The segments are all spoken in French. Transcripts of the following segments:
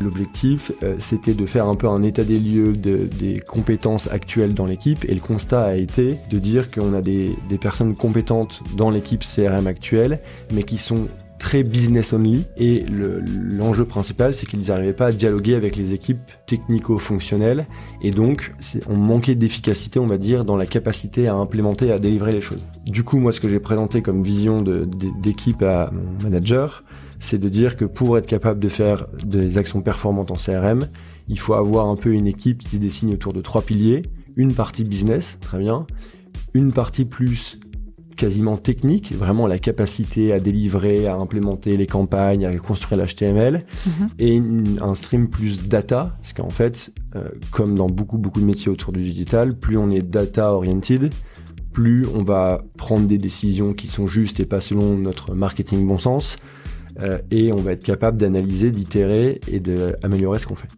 L'objectif, euh, c'était de faire un peu un état des lieux des compétences actuelles dans l'équipe et le constat a été de dire qu'on a des, des personnes compétentes dans l'équipe CRM actuelle, mais qui sont très business only et l'enjeu principal c'est qu'ils n'arrivaient pas à dialoguer avec les équipes technico-fonctionnelles et donc on manquait d'efficacité on va dire dans la capacité à implémenter à délivrer les choses. Du coup moi ce que j'ai présenté comme vision d'équipe à mon manager c'est de dire que pour être capable de faire des actions performantes en CRM il faut avoir un peu une équipe qui se dessine autour de trois piliers. Une partie business très bien. Une partie plus quasiment technique, vraiment la capacité à délivrer, à implémenter les campagnes, à construire l'HTML, mhm. et un stream plus data, parce qu'en fait, euh, comme dans beaucoup beaucoup de métiers autour du digital, plus on est data oriented, plus on va prendre des décisions qui sont justes et pas selon notre marketing bon sens, euh, et on va être capable d'analyser, d'itérer et d'améliorer ce qu'on fait.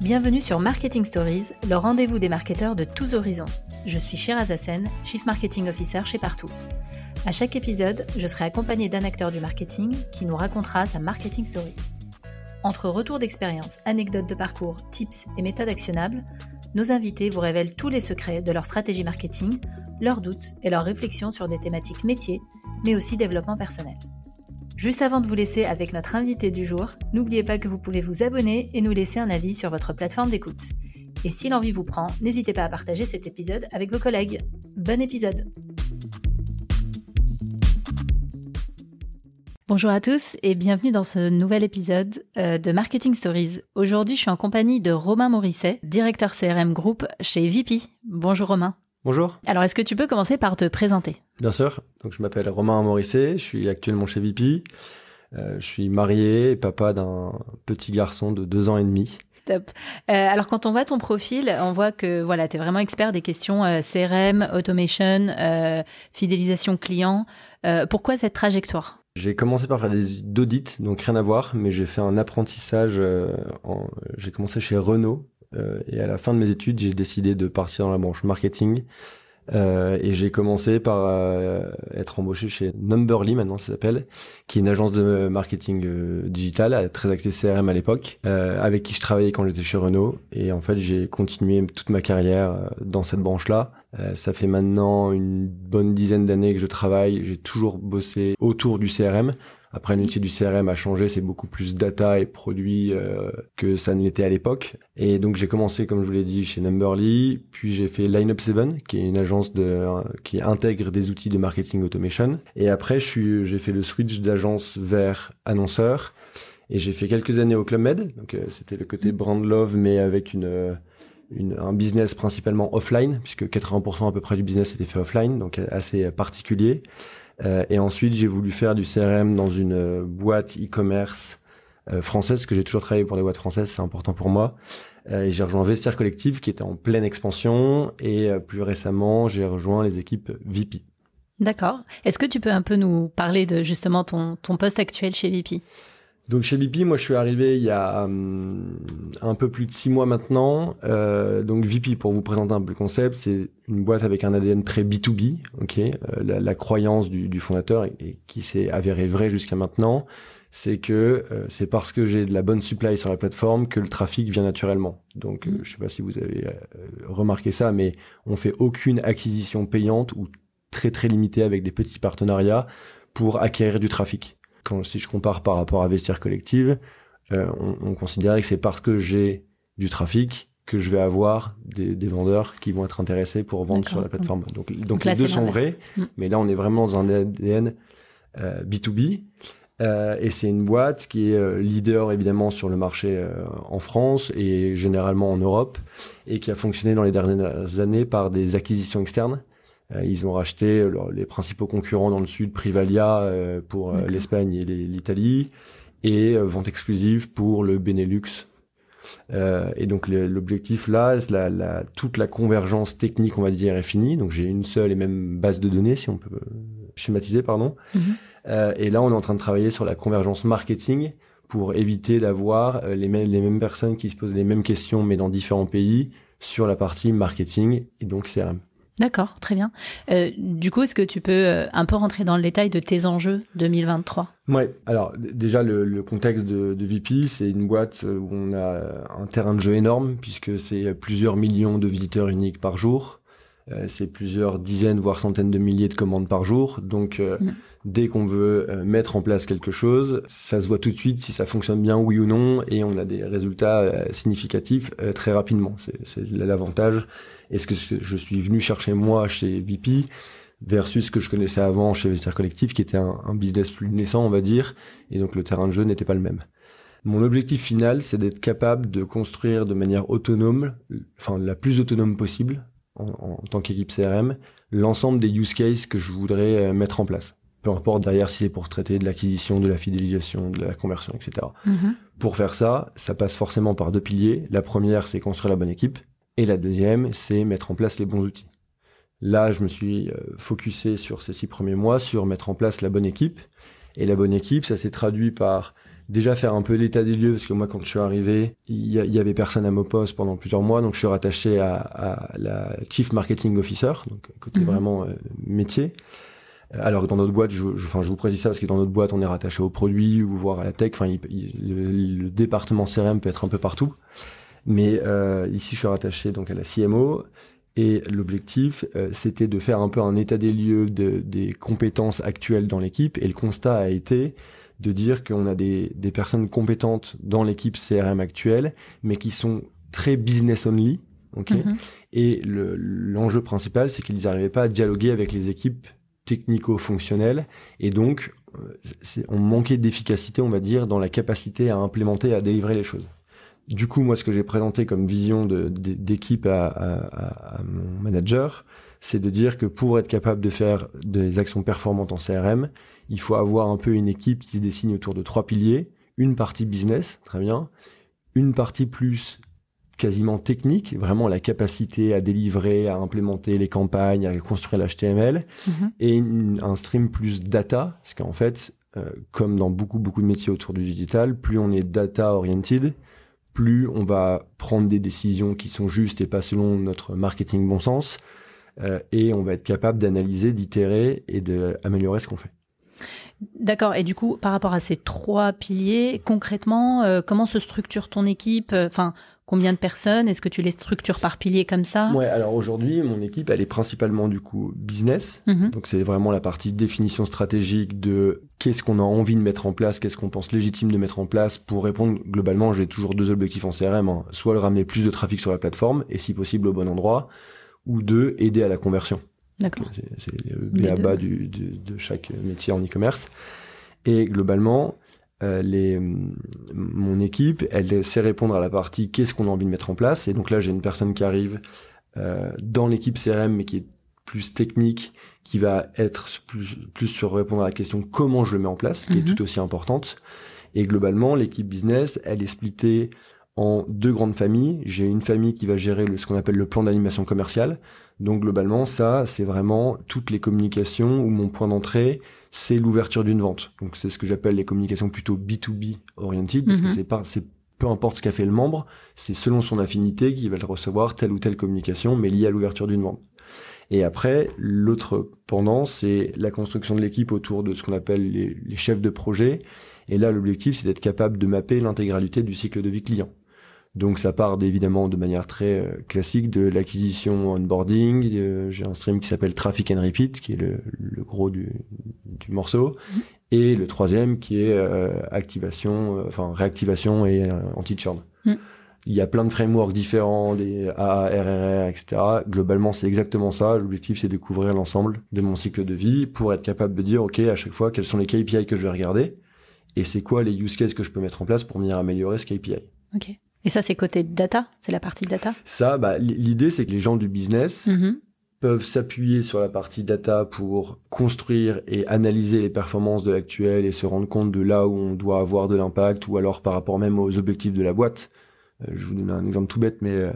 Bienvenue sur Marketing Stories, le rendez-vous des marketeurs de tous horizons. Je suis Shiraz Hassen, Chief Marketing Officer chez Partout. À chaque épisode, je serai accompagné d'un acteur du marketing qui nous racontera sa marketing story. Entre retours d'expérience, anecdotes de parcours, tips et méthodes actionnables, nos invités vous révèlent tous les secrets de leur stratégie marketing, leurs doutes et leurs réflexions sur des thématiques métiers, mais aussi développement personnel. Juste avant de vous laisser avec notre invité du jour, n'oubliez pas que vous pouvez vous abonner et nous laisser un avis sur votre plateforme d'écoute. Et si l'envie vous prend, n'hésitez pas à partager cet épisode avec vos collègues. Bon épisode Bonjour à tous et bienvenue dans ce nouvel épisode euh, de Marketing Stories. Aujourd'hui, je suis en compagnie de Romain Morisset, directeur CRM Group chez VP. Bonjour Romain. Bonjour. Alors, est-ce que tu peux commencer par te présenter? Bien sûr. Donc, je m'appelle Romain Morisset, je suis actuellement chez VP. Euh, je suis marié et papa d'un petit garçon de deux ans et demi. Top. Euh, alors quand on voit ton profil, on voit que voilà, tu es vraiment expert des questions euh, CRM, automation, fidélisation client. pourquoi cette trajectoire? J'ai commencé par faire des audits, donc rien à voir, mais j'ai fait un apprentissage. j'ai commencé chez Renault euh, et à la fin de mes études, j'ai décidé de partir dans la branche marketing. Euh, et j'ai commencé par euh, être embauché chez Numberly, maintenant ça s'appelle, qui est une agence de marketing digital, très axée CRM à l'époque, avec qui je travaillais quand j'étais chez Renault. Et en fait, j'ai continué toute ma carrière dans cette branche-là. Ça fait maintenant une bonne dizaine d'années que je travaille. J'ai toujours bossé autour du CRM. Après, l'outil du CRM a changé, c'est beaucoup plus data et produits euh, que ça ne l'était à l'époque. Et donc j'ai commencé, comme je vous l'ai dit, chez Numberly, puis j'ai fait Lineup 7, qui est une agence de, qui intègre des outils de marketing automation. Et après, j'ai fait le switch d'agence vers annonceur. Et j'ai fait quelques années au Club Med, donc euh, c'était le côté brand love, mais avec une, un business principalement offline, puisque 80% à peu près du business était fait offline, donc assez particulier. Euh, et ensuite, j'ai voulu faire du CRM dans une euh, boîte e-commerce euh, française, parce que j'ai toujours travaillé pour les boîtes françaises, c'est important pour moi. j'ai rejoint Vestiaire Collective, qui était en pleine expansion. Et plus récemment, j'ai rejoint les équipes VP. D'accord. Est-ce que tu peux un peu nous parler de justement ton, ton poste actuel chez VP donc chez BP, moi je suis arrivé il y a hum, un peu plus de six mois maintenant. Euh, donc VP, pour vous présenter un peu le concept, c'est une boîte avec un ADN très B2B, ok. Euh, la, croyance du, fondateur et, qui s'est avérée vraie jusqu'à maintenant, c'est que euh, c'est parce que j'ai de la bonne supply sur la plateforme que le trafic vient naturellement. Donc je sais pas si vous avez remarqué ça, mais on fait aucune acquisition payante ou très très limitée avec des petits partenariats pour acquérir du trafic quand si je compare par rapport à Vestiaire Collective, euh, on, on considérait que c'est parce que j'ai du trafic que je vais avoir des, des, vendeurs qui vont être intéressés pour vendre sur la plateforme. Donc, donc, les deux sont vrais, mm. mais là on est vraiment dans un ADN euh, B2B. Euh, et c'est une boîte qui est euh, leader évidemment sur le marché euh, en France et généralement en Europe et qui a fonctionné dans les dernières années par des acquisitions externes. Euh, ils ont racheté euh, les principaux concurrents dans le sud, Privalia euh, pour l'Espagne et l'Italie, et vente exclusive pour le Benelux. et donc l'objectif là, la, la, toute la convergence technique, on va dire, est finie. Donc j'ai une seule et même base de données, si on peut schématiser, pardon. Mhm. et là, on est en train de travailler sur la convergence marketing pour éviter d'avoir les mêmes personnes qui se posent les mêmes questions, mais dans différents pays, sur la partie marketing et donc CRM. D'accord, très bien. Euh, du coup, est-ce que tu peux euh, un peu rentrer dans le détail de tes enjeux 2023 Ouais, alors déjà le, contexte de, de VP, c'est une boîte où on a un terrain de jeu énorme puisque c'est plusieurs millions de visiteurs uniques par jour. Euh, c'est plusieurs dizaines, voire centaines de milliers de commandes par jour. Donc, euh, mm. dès qu'on veut euh, mettre en place quelque chose, ça se voit tout de suite si ça fonctionne bien, oui ou non, et on a des résultats significatifs très rapidement. C'est l'avantage. Et ce que je suis venu chercher moi chez VP versus ce que je connaissais avant chez Vestiaire Collectif, qui était un, un business plus naissant, on va dire, et donc le terrain de jeu n'était pas le même. Mon objectif final, c'est d'être capable de construire de manière autonome, enfin la plus autonome possible, en, tant qu'équipe CRM l'ensemble des use cases que je voudrais euh, mettre en place. Peu importe derrière si c'est pour traiter de l'acquisition, de la fidélisation, de la conversion, etc. Mm-hmm. Pour faire ça, ça passe forcément par deux piliers. La première, c'est construire la bonne équipe. Et la deuxième, c'est mettre en place les bons outils. Là, je me suis euh, focusé sur ces six premiers mois, sur mettre en place la bonne équipe. Et la bonne équipe, ça s'est traduit par déjà faire un peu l'état des lieux parce que moi quand je suis arrivé il y, avait personne à mon poste pendant plusieurs mois donc je suis rattaché à, la chief marketing officer donc côté mhm. vraiment euh, métier alors que dans notre boîte, je, enfin, je vous précise ça parce que dans notre boîte, on est rattaché aux produits ou voire à la tech. Enfin, le, département CRM peut être un peu partout, mais euh, ici, je suis rattaché donc à la CMO. Et l'objectif, euh, c'était de faire un peu un état des lieux de, des compétences actuelles dans l'équipe. Et le constat a été de dire qu'on a des, des, personnes compétentes dans l'équipe CRM actuelle, mais qui sont très business only. Okay mhm. Et l'enjeu principal, c'est qu'ils n'arrivaient pas à dialoguer avec les équipes technico-fonctionnelles. Et donc, euh, on manquait d'efficacité, on va dire, dans la capacité à implémenter, à délivrer les choses. Du coup, moi, ce que j'ai présenté comme vision d'équipe à, à, à, mon manager, c'est de dire que pour être capable de faire des actions performantes en CRM, il faut avoir un peu une équipe qui se dessine autour de trois piliers. Une partie business, très bien. Une partie plus quasiment technique, vraiment la capacité à délivrer, à implémenter les campagnes, à construire l'HTML, mhm. et un stream plus data, parce qu'en fait, euh, comme dans beaucoup beaucoup de métiers autour du digital, plus on est data oriented, plus on va prendre des décisions qui sont justes et pas selon notre marketing bon sens, euh, et on va être capable d'analyser, d'itérer et d'améliorer ce qu'on fait. D'accord. Et du coup, par rapport à ces trois piliers, concrètement, euh, comment se structure ton équipe? Enfin, combien de personnes? Est-ce que tu les structures par pilier comme ça? Ouais. Alors aujourd'hui, mon équipe, elle est principalement du coup business. Mhm. Donc c'est vraiment la partie définition stratégique de qu'est-ce qu'on a envie de mettre en place, qu'est-ce qu'on pense légitime de mettre en place pour répondre globalement. J'ai toujours deux objectifs en CRM hein. soit le ramener plus de trafic sur la plateforme et si possible au bon endroit, ou deux, aider à la conversion. D'accord. C'est le BABA du, de chaque métier en e-commerce. Et globalement, euh, les, mon équipe, elle sait répondre à la partie qu'est-ce qu'on a envie de mettre en place. Et donc là, j'ai une personne qui arrive euh, dans l'équipe CRM, mais qui est plus technique, qui va être plus, plus sur répondre à la question comment je le mets en place, qui est mhm. tout aussi importante. Et globalement, l'équipe business, elle est splittée en deux grandes familles. J'ai une famille qui va gérer le, ce qu'on appelle le plan d'animation commerciale. Donc globalement, ça, c'est vraiment toutes les communications où mon point d'entrée, c'est l'ouverture d'une vente. Donc c'est ce que j'appelle les communications plutôt B2B oriented, parce que mhm. c'est pas, c'est peu importe ce qu'a fait le membre, c'est selon son affinité qu'il va recevoir telle ou telle communication, mais liée à l'ouverture d'une vente. Et après, l'autre pendant, c'est la construction de l'équipe autour de ce qu'on appelle les, les chefs de projet. Et là, l'objectif, c'est d'être capable de mapper l'intégralité du cycle de vie client. Donc ça part évidemment de manière très euh, classique de l'acquisition onboarding. Euh, j'ai un stream qui s'appelle Traffic and Repeat, qui est le, gros du, morceau. Mhm. Et le troisième qui est euh, activation, enfin réactivation et anti-churn. Mhm. Il y a plein de frameworks différents, des ARRR, etc. Globalement, c'est exactement ça. L'objectif, c'est de couvrir l'ensemble de mon cycle de vie pour être capable de dire, OK, à chaque fois, quels sont les KPI que je vais regarder et c'est quoi les use cases que je peux mettre en place pour venir améliorer ce KPI. OK. Et ça, c'est côté data? C'est la partie data? Ça, bah, l'idée, c'est que les gens du business mm-hmm. Peuvent s'appuyer sur la partie data pour construire et analyser les performances de l'actuel et se rendre compte de là où on doit avoir de l'impact ou alors par rapport même aux objectifs de la boîte. Euh, je vous donne un exemple tout bête, mais euh,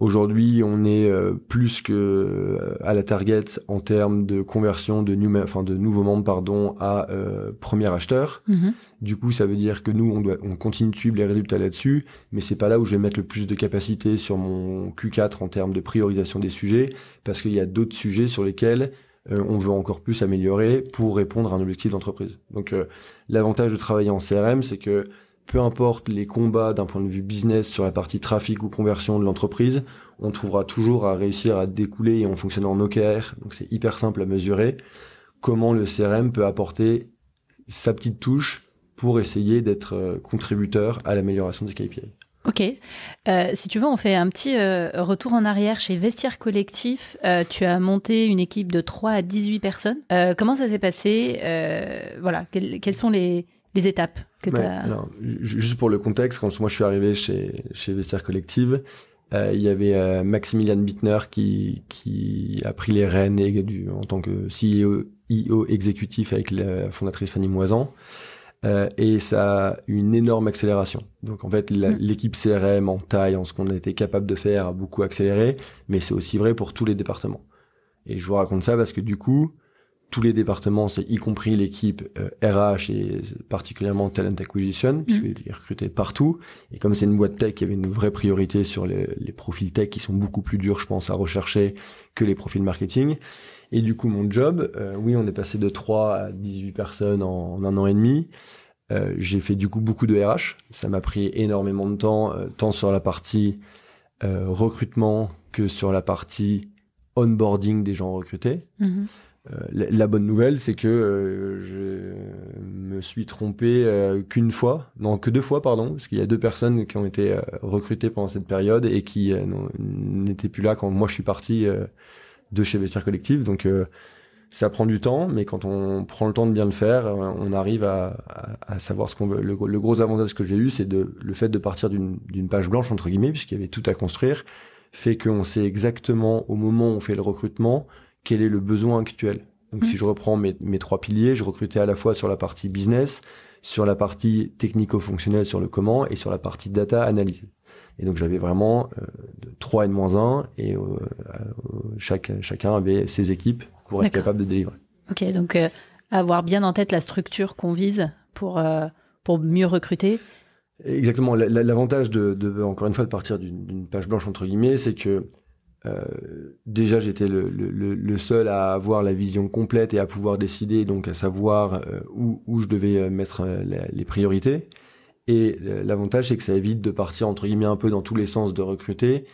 Aujourd'hui, on est euh, plus que euh, à la target en termes de conversion de, new, enfin, de nouveaux membres pardon, à euh, premier acheteur. Mhm. Du coup, ça veut dire que nous, on, doit, on continue de suivre les résultats là-dessus, mais c'est pas là où je vais mettre le plus de capacité sur mon Q4 en termes de priorisation des sujets, parce qu'il y a d'autres sujets sur lesquels on veut encore plus améliorer pour répondre à un objectif d'entreprise. Donc, l'avantage de travailler en CRM, c'est que peu importe les combats d'un point de vue business sur la partie trafic ou conversion de l'entreprise, on trouvera toujours à réussir à découler et on fonctionne en OKR, donc c'est hyper simple à mesurer, comment le CRM peut apporter sa petite touche pour essayer d'être euh, contributeur à l'amélioration des KPI. Ok. Euh, si tu veux, on fait un petit euh, retour en arrière chez Vestiaire Collectif. tu as monté une équipe de 3 à 18 personnes. comment ça s'est passé? Voilà, quelles sont les, les étapes que tu as... Alors, juste pour le contexte, quand moi je suis arrivé chez, chez Vestiaire Collective, euh, il y avait euh, Maximilian Bittner qui, qui a pris les rênes du, en tant que CEO, CEO exécutif avec la fondatrice Fanny Moisan. Euh, et ça a une énorme accélération. Donc en fait, mm. l'équipe CRM en taille, en ce qu'on été capable de faire, a beaucoup accéléré, mais c'est aussi vrai pour tous les départements. Et je vous raconte ça parce que du coup, tous les départements, c'est y compris l'équipe RH euh, et particulièrement Talent Acquisition, mmh. puisqu'ils recrutaient partout. Et comme c'est une boîte tech, il y avait une vraie priorité sur les, profils tech qui sont beaucoup plus durs, je pense, à rechercher que les profils marketing. Et du coup, mon job, euh, oui, on est passé de 3 à 18 personnes en, un an et demi. Euh, j'ai fait du coup beaucoup de RH. Ça m'a pris énormément de temps, tant sur la partie recrutement que sur la partie onboarding des gens recrutés. Mmh. Euh, la, bonne nouvelle, c'est que euh, je me suis trompé euh, qu'une fois, non que deux fois, pardon, parce qu'il y a deux personnes qui ont été recrutées pendant cette période et qui n'étaient plus là quand moi je suis parti de chez Vestiaire Collectif. Donc ça prend du temps, mais quand on prend le temps de bien le faire, on arrive à, savoir ce qu'on veut. Le, gros avantage que j'ai eu, c'est le fait de partir d'une page blanche entre guillemets, puisqu'il y avait tout à construire, fait qu'on sait exactement au moment où on fait le recrutement quel est le besoin actuel. Donc si mm. je reprends mes, mes, trois piliers, je recrutais à la fois sur la partie business, sur la partie technico-fonctionnelle sur le comment et sur la partie data analyse. Et donc j'avais vraiment euh, 3 N 1 et euh, chaque, chacun avait ses équipes pour être capable de délivrer. Ok, donc euh, avoir bien en tête la structure qu'on vise pour, euh, pour mieux recruter. Exactement. L'avantage de, de, encore une fois, de partir d'une page blanche entre guillemets, c'est que euh, déjà, j'étais le, le, le, seul à avoir la vision complète et à pouvoir décider, donc à savoir euh, où, où, je devais euh, mettre les priorités. Et l'avantage, c'est que ça évite de partir entre guillemets un peu dans tous les sens de recruter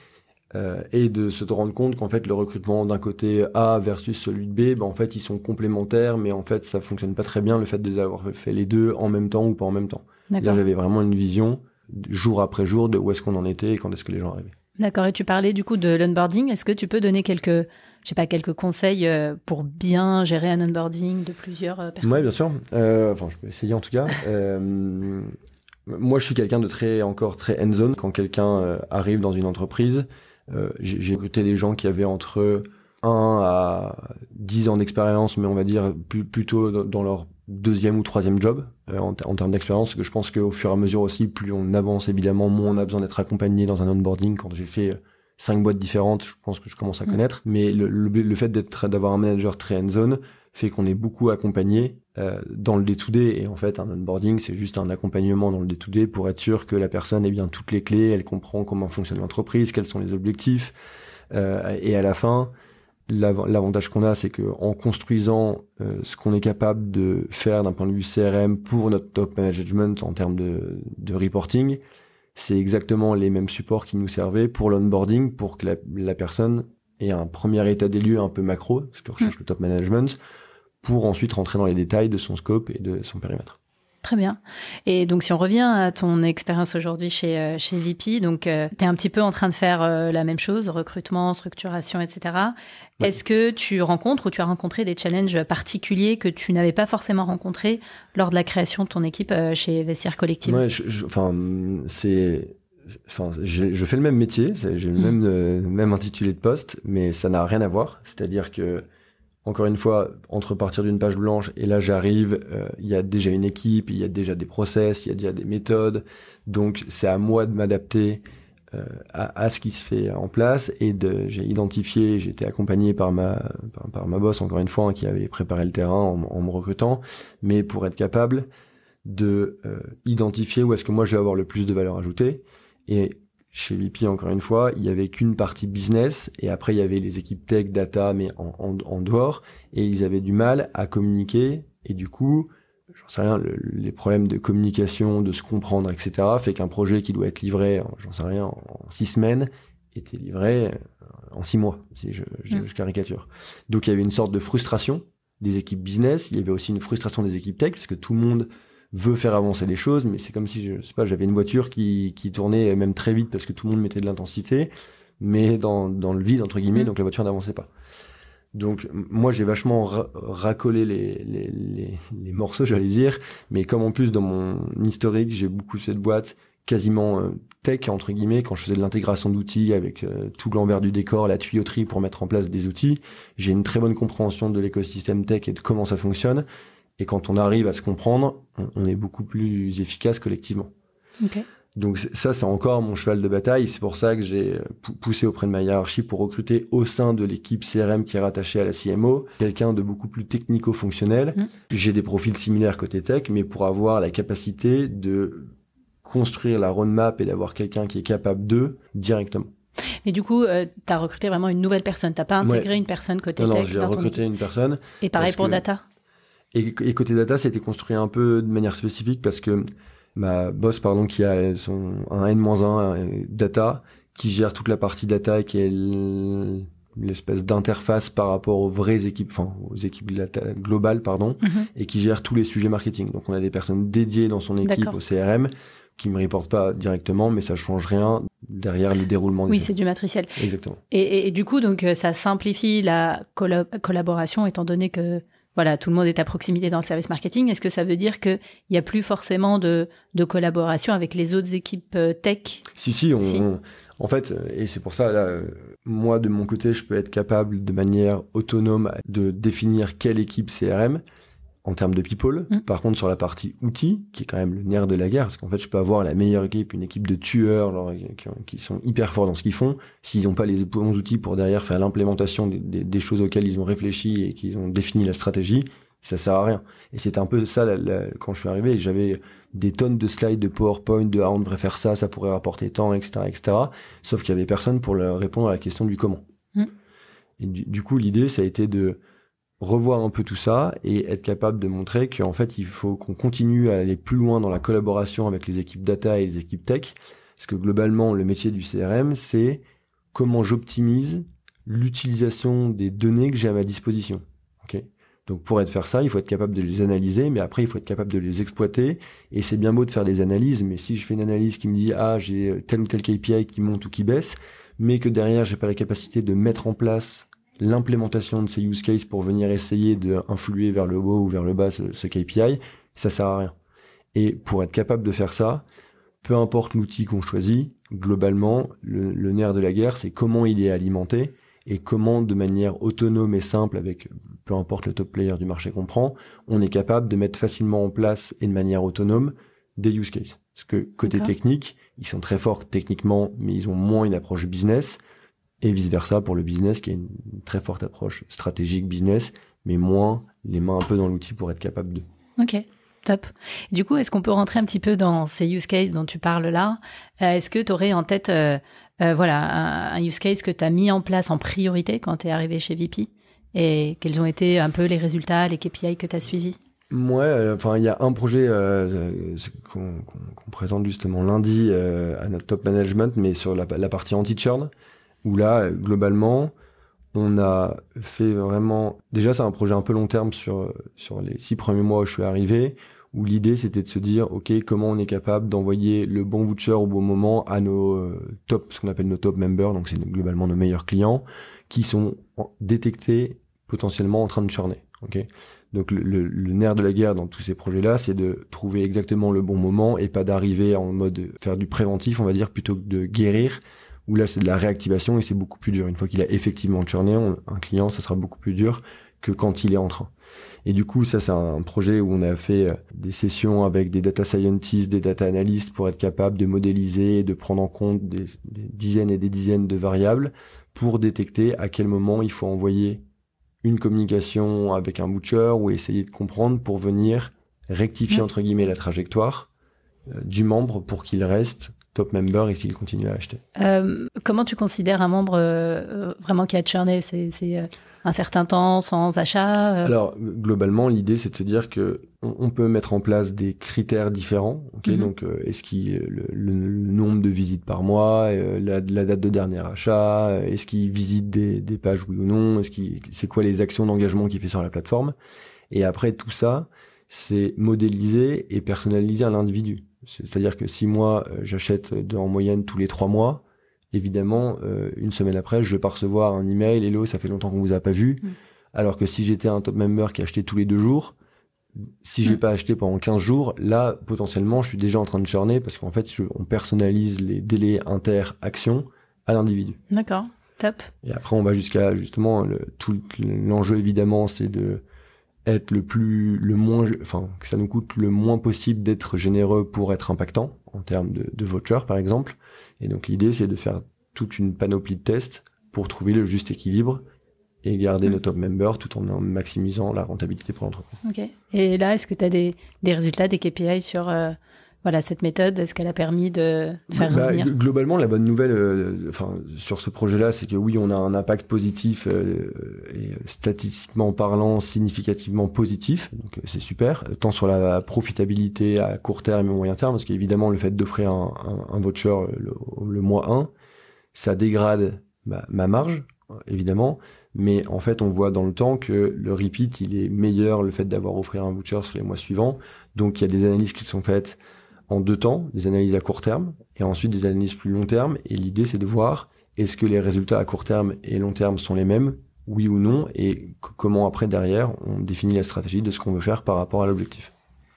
euh, et de se rendre compte qu'en fait le recrutement d'un côté A versus celui de B, ben en fait ils sont complémentaires, mais en fait ça fonctionne pas très bien le fait de les avoir fait les deux en même temps ou pas en même temps. Là j'avais vraiment une vision jour après jour de où est-ce qu'on en était et quand est-ce que les gens arrivaient. D'accord. Et tu parlais du coup de l'onboarding. Est-ce que tu peux donner quelques, je sais pas, quelques conseils euh, pour bien gérer un onboarding de plusieurs euh, personnes? Oui, bien sûr. Euh, enfin, je peux essayer en tout cas. moi, je suis quelqu'un de très, encore très end-zone. Quand quelqu'un arrive dans une entreprise, j'ai recruté des gens qui avaient entre 1 à 10 ans d'expérience, mais on va dire plutôt dans leur deuxième ou troisième job euh, en, termes d'expérience, que je pense qu'au fur et à mesure aussi, plus on avance évidemment, moins on a besoin d'être accompagné dans un onboarding. Quand j'ai fait euh, cinq boîtes différentes, je pense que je commence à mm. connaître. Mais le, le, fait d'être d'avoir un manager très hands-on fait qu'on est beaucoup accompagné euh, dans le day-to-day. Et en fait, un onboarding, c'est juste un accompagnement dans le day-to-day pour être sûr que la personne ait bien toutes les clés, elle comprend comment fonctionne l'entreprise, quels sont les objectifs. Euh, et à la fin, L'avantage qu'on a, c'est qu'en construisant euh, ce qu'on est capable de faire d'un point de vue CRM pour notre top management en termes de, de reporting, c'est exactement les mêmes supports qui nous servaient pour l'onboarding, pour que la, personne ait un premier état des lieux un peu macro, ce que recherche mmh. le top management, pour ensuite rentrer dans les détails de son scope et de son périmètre. Très bien. Et donc, si on revient à ton expérience aujourd'hui chez, euh, chez VP, donc euh, tu es un petit peu en train de faire euh, la même chose, recrutement, structuration, etc. Est-ce que tu rencontres ou tu as rencontré des challenges particuliers que tu n'avais pas forcément rencontrés lors de la création de ton équipe chez Vestiaire Collective? Ouais, enfin, c'est. Enfin, je, fais le même métier, j'ai le mmh. même, même intitulé de poste, mais ça n'a rien à voir. C'est-à-dire que encore une fois, entre partir d'une page blanche et là j'arrive, euh, il y a déjà une équipe, il y a déjà des process, il y a déjà des méthodes. Donc c'est à moi de m'adapter euh, à, ce qui se fait en place et j'ai identifié, j'ai été accompagné par ma par, ma boss encore une fois hein, qui avait préparé le terrain en, en, me recrutant, mais pour être capable de euh, identifier où est-ce que moi je vais avoir le plus de valeur ajoutée et chez VP encore une fois, il y avait qu'une partie business et après il y avait les équipes tech, data mais en, en, en dehors et ils avaient du mal à communiquer et du coup j'en sais rien, les problèmes de communication, de se comprendre, etc., fait qu'un projet qui doit être livré, j'en sais rien, en, six semaines, était livré euh, en six mois, si je, mm. je, caricature. Donc il y avait une sorte de frustration des équipes business, il y avait aussi une frustration des équipes tech, parce que tout le monde veut faire avancer les choses, mais c'est comme si, je sais pas, j'avais une voiture qui, qui tournait même très vite parce que tout le monde mettait de l'intensité, mais dans, dans le vide, entre guillemets, mm. donc la voiture n'avançait pas. Donc moi j'ai vachement racolé les, les, les, les morceaux, j'allais dire, mais comme en plus dans mon historique j'ai beaucoup cette boîte quasiment euh, tech entre guillemets quand je faisais de l'intégration d'outils avec euh, tout l'envers du décor, la tuyauterie pour mettre en place des outils, j'ai une très bonne compréhension de l'écosystème tech et de comment ça fonctionne. Et quand on arrive à se comprendre, on, est beaucoup plus efficace collectivement. Okay. Donc ça, c'est encore mon cheval de bataille. C'est pour ça que j'ai euh, poussé auprès de ma hiérarchie pour recruter au sein de l'équipe CRM qui est rattachée à la CMO quelqu'un de beaucoup plus technico-fonctionnel. Mmh. J'ai des profils similaires côté tech, mais pour avoir la capacité de construire la roadmap et d'avoir quelqu'un qui est capable d'eux directement. Mais du coup, euh, tu as recruté vraiment une nouvelle personne. Tu pas intégré une personne côté non, tech Non, j'ai recruté une personne. Et pareil pour data et, et, côté data, ça a été construit un peu de manière spécifique parce que ma boss pardon qui a son un N-1 data qui gère toute la partie data et qui est l'espèce d'interface par rapport aux vraies équipes, enfin aux équipes globales pardon, mhm. et qui gère tous les sujets marketing. Donc on a des personnes dédiées dans son équipe au CRM qui me reportent pas directement, mais ça change rien derrière le déroulement. Oui, c'est du matriciel. Exactement. Et, et, du coup, donc ça simplifie la collaboration étant donné que voilà, tout le monde est à proximité dans le service marketing. Est-ce que ça veut dire qu'il n'y a plus forcément de, collaboration avec les autres équipes euh, tech? Si, si, en fait, et c'est pour ça, là, moi, de mon côté, je peux être capable de manière autonome de définir quelle équipe CRM en termes de people. Mm. Par contre, sur la partie outils, qui est quand même le nerf de la guerre, parce qu'en fait, je peux avoir la meilleure équipe, une équipe de tueurs qui, sont hyper forts dans ce qu'ils font. S'ils n'ont pas les bons outils pour derrière faire l'implémentation des, choses auxquelles ils ont réfléchi et qu'ils ont défini la stratégie, ça sert à rien. Et c'était un peu ça quand je suis arrivé. J'avais des tonnes de slides de PowerPoint, de ah, on devrait faire ça, ça pourrait rapporter tant, etc., etc. Sauf qu'il y avait personne pour leur répondre à la question du comment. Mm. Et du coup, l'idée, ça a été de revoir un peu tout ça et être capable de montrer qu'en fait, il faut qu'on continue à aller plus loin dans la collaboration avec les équipes data et les équipes tech. Parce que globalement, le métier du CRM, c'est comment j'optimise l'utilisation des données que j'ai à ma disposition. Okay Donc pour être faire ça, il faut être capable de les analyser, mais après il faut être capable de les exploiter. Et c'est bien beau de faire des analyses, mais si je fais une analyse qui me dit ah j'ai tel ou tel KPI qui monte ou qui baisse, mais que derrière j'ai pas la capacité de mettre en place l'implémentation de ces use cases pour venir essayer d'influer vers le haut ou vers le bas ce, KPI, ça sert à rien. Et pour être capable de faire ça, peu importe l'outil qu'on choisit, globalement, le, nerf de la guerre, c'est comment il est alimenté et comment, de manière autonome et simple, avec peu importe le top player du marché qu'on prend, on est capable de mettre facilement en place et de manière autonome des use cases. Parce que côté technique, ils sont très forts techniquement, mais ils ont moins une approche business et vice versa pour le business qui a une très forte approche stratégique business, mais moins les mains un peu dans l'outil pour être capable de. Ok. Top. Du coup, est-ce qu'on peut rentrer un petit peu dans ces use cases dont tu parles là? Euh, Est-ce que tu aurais en tête euh, euh, voilà, un, use case que tu as mis en place en priorité quand tu es arrivé chez VP Et quels ont été un peu les résultats, les KPI que tu as suivis Ouais, enfin, il y a un projet qu'on présente justement lundi à notre top management, mais sur la, la partie anti-churn où là, globalement, on a fait vraiment. Déjà, c'est un projet un peu long terme sur, sur les six premiers mois où je suis arrivé, où l'idée c'était de se dire, OK, comment on est capable d'envoyer le bon voucher au bon moment à nos euh, top, ce qu'on appelle nos top members, donc c'est globalement nos meilleurs clients, qui sont détectés potentiellement en train de churner. OK? Donc le, le, nerf de la guerre dans tous ces projets-là, c'est de trouver exactement le bon moment et pas d'arriver en mode faire du préventif, on va dire, plutôt que de guérir où là c'est de la réactivation et c'est beaucoup plus dur. Une fois qu'il a effectivement churné, un client, ça sera beaucoup plus dur que quand il est en train. Et du coup, ça, c'est un projet où on a fait euh, des sessions avec des data scientists, des data analysts pour être capable de modéliser et de prendre en compte des, dizaines et des dizaines de variables pour détecter à quel moment il faut envoyer une communication avec un butcher ou essayer de comprendre pour venir rectifier, entre guillemets, la trajectoire euh, du membre pour qu'il reste top member et qu'il continue à acheter. Euh, comment tu considères un membre vraiment qui a churné C'est un certain temps sans achat euh? Alors globalement, l'idée c'est de se dire que on, peut mettre en place des critères différents. Mhm. Donc euh, est-ce qu'il le, le, nombre de visites par mois, euh, la, date de dernier achat, est-ce qu'il visite des, des, pages oui ou non, est-ce qu'il c'est quoi les actions d'engagement qu'il fait sur la plateforme? Et après tout ça, c'est modéliser et personnaliser à l'individu. C'est-à-dire que si moi j'achète en moyenne tous les trois mois, évidemment, euh, une semaine après, je vais pas recevoir un email, hello, ça fait longtemps qu'on vous a pas vu. Mm. Alors que si j'étais un top member qui achetait tous les deux jours, si j'ai mm. pas acheté pendant 15 jours, là, potentiellement, je suis déjà en train de churner parce qu'en fait, on personnalise les délais inter-actions à l'individu. D'accord. Top. Et après, on va jusqu'à justement le, tout l'enjeu évidemment, c'est de être le plus, le moins, enfin que ça nous coûte le moins possible d'être généreux pour être impactant en termes de, de voucher par exemple. Et donc l'idée, c'est de faire toute une panoplie de tests pour trouver le juste équilibre et garder mm. nos top members tout en maximisant la rentabilité pour l'entreprise. Ok. Et là, est-ce que tu as des, des, résultats, des KPI sur euh, voilà, cette méthode Est-ce qu'elle a permis de, faire bah, revenir Globalement, la bonne nouvelle euh, enfin, sur ce projet-là, c'est que oui, on a un impact positif euh, et statistiquement parlant significativement positif. Donc c'est super, tant sur la profitabilité à court terme et moyen terme, parce qu'évidemment, le fait d'offrir un, un, un, voucher le, mois 1, ça dégrade ma marge, évidemment, mais en fait, on voit dans le temps que le repeat, il est meilleur, le fait d'avoir offert un voucher sur les mois suivants. Donc, il y a des analyses qui sont faites en deux temps, des analyses à court terme et ensuite des analyses plus long terme. Et l'idée, c'est de voir est-ce que les résultats à court terme et long terme sont les mêmes, oui ou non, et comment après, derrière, on définit la stratégie de ce qu'on veut faire par rapport à l'objectif?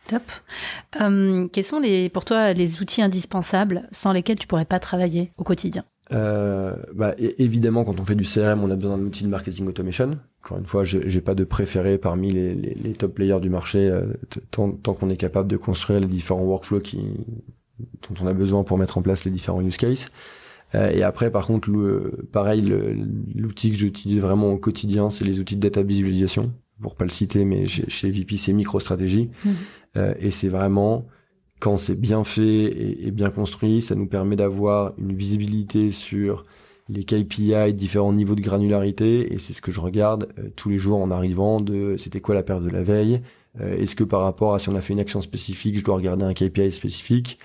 Top. Euh, quels sont les, pour toi les outils indispensables sans lesquels tu pourrais pas travailler au quotidien? Euh, bah, évidemment, quand on fait du CRM, on a besoin d'un outil de marketing automation. Encore une fois, j'ai pas de préféré parmi les, les, les, top players du marché, euh, tant, tant qu'on est capable de construire les différents workflows qui, dont on a besoin pour mettre en place les différents use cases. Euh, et après, par contre, le, pareil, l'outil que j'utilise vraiment au quotidien, c'est les outils de data visualisation. Pour pas le citer, mais chez, chez VP, c'est MicroStrategy. Mmh. Euh, et c'est vraiment quand c'est bien fait et, bien construit, ça nous permet d'avoir une visibilité sur les KPI, différents niveaux de granularité, et c'est ce que je regarde euh, tous les jours en arrivant de c'était quoi la perte de la veille, euh, est-ce que par rapport à si on a fait une action spécifique, je dois regarder un KPI spécifique,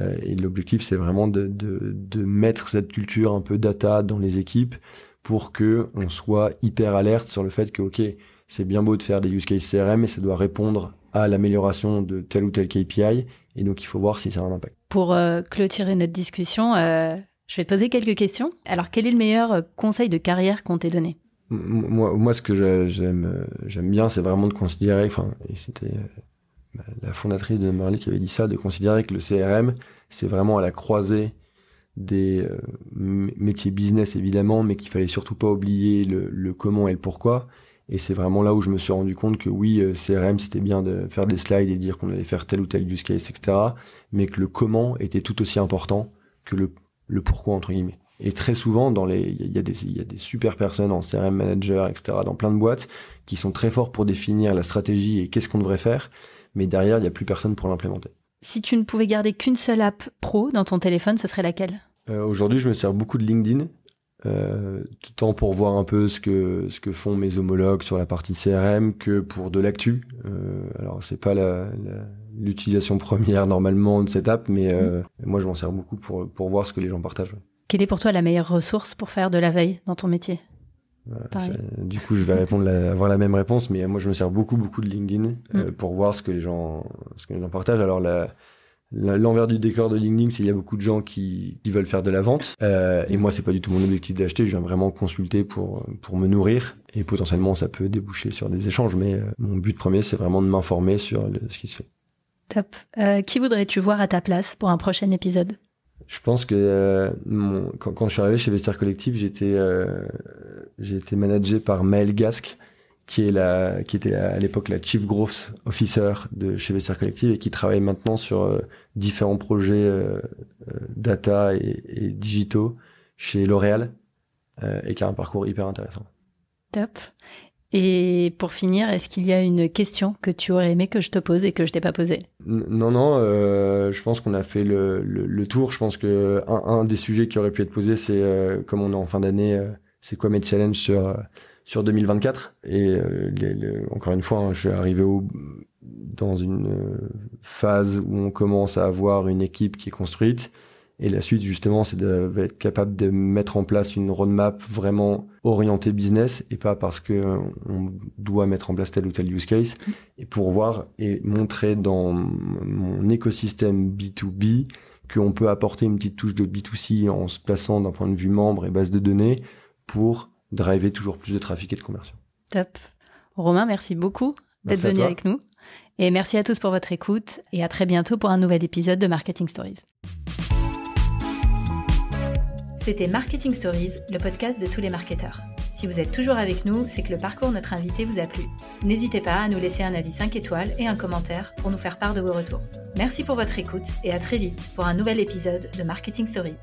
euh, et l'objectif c'est vraiment de, de, mettre cette culture un peu data dans les équipes pour que on soit hyper alerte sur le fait que ok, c'est bien beau de faire des use cases CRM, mais ça doit répondre à l'amélioration de tel ou tel KPI et donc, il faut voir si ça a un impact. Pour euh, clôturer notre discussion, euh, je vais te poser quelques questions. Alors, quel est le meilleur euh, conseil de carrière qu'on t'ait donné? Moi, moi, ce que j'aime, j'aime bien, c'est vraiment de considérer, enfin, et c'était la fondatrice de Marley qui avait dit ça, de considérer que le CRM, c'est vraiment à la croisée des métiers business évidemment, mais qu'il fallait surtout pas oublier le, le, comment et le pourquoi. Et c'est vraiment là où je me suis rendu compte que oui, euh, CRM, c'était bien de faire des slides et dire qu'on allait faire tel ou tel use case, etc. Mais que le comment était tout aussi important que le, le pourquoi, entre guillemets. Et très souvent, dans les, il y, a des, y a des super personnes en CRM manager, etc., dans plein de boîtes, qui sont très forts pour définir la stratégie et qu'est-ce qu'on devrait faire. Mais derrière, il n'y a plus personne pour l'implémenter. Si tu ne pouvais garder qu'une seule app pro dans ton téléphone, ce serait laquelle? Euh, Aujourd'hui, je me sers beaucoup de LinkedIn euh, tant pour voir un peu ce que ce que font mes homologues sur la partie CRM que pour de l'actu. Euh, alors c'est pas l'utilisation première normalement de cette app, mais euh, moi je m'en sers beaucoup pour pour voir ce que les gens partagent. Quelle est pour toi la meilleure ressource pour faire de la veille dans ton métier? Du coup, je vais répondre avoir la même réponse, mais moi je me sers beaucoup beaucoup de LinkedIn euh, mm. pour voir ce que les gens ce que les gens partagent. Alors la L'envers du décor de LinkedIn, c'est qu'il y a beaucoup de gens qui, qui veulent faire de la vente. Euh, et moi, c'est pas du tout mon objectif d'acheter. Je viens vraiment consulter pour, pour me nourrir. Et potentiellement, ça peut déboucher sur des échanges. Mais euh, mon but premier, c'est vraiment de m'informer sur ce qui se fait. Top. Euh, qui voudrais-tu voir à ta place pour un prochain épisode? Je pense que mon, quand, quand, je suis arrivé chez Vestiaire Collectif, j'étais j'ai été managé par Maël Gasque, qui est la, qui était à l'époque la Chief Growth Officer de chez Vestiaire Collective et qui travaille maintenant sur euh, différents projets euh, euh, data et, et, digitaux chez L'Oréal et qui a un parcours hyper intéressant. Top. Et pour finir, est-ce qu'il y a une question que tu aurais aimé que je te pose et que je t'ai pas posée? Non, non. je pense qu'on a fait le, le, tour. Je pense que un, un, des sujets qui aurait pu être posé, c'est comme on est en fin d'année, c'est quoi mes challenges sur sur 2024. Et euh, encore une fois, hein, je suis arrivé au, dans une euh, phase où on commence à avoir une équipe qui est construite. Et la suite, justement, c'est d'être capable de mettre en place une roadmap vraiment orientée business et pas parce que euh, on doit mettre en place tel ou tel use case et pour voir et montrer dans mon écosystème B2B qu'on peut apporter une petite touche de B2C en se plaçant d'un point de vue membre et base de données pour driver toujours plus de trafic et de conversion. Top. Romain, merci beaucoup d'être venu avec nous. Et merci à tous pour votre écoute et à très bientôt pour un nouvel épisode de Marketing Stories. C'était Marketing Stories, le podcast de tous les marketeurs. Si vous êtes toujours avec nous, c'est que le parcours de notre invité vous a plu. N'hésitez pas à nous laisser un avis 5 étoiles et un commentaire pour nous faire part de vos retours. Merci pour votre écoute et à très vite pour un nouvel épisode de Marketing Stories.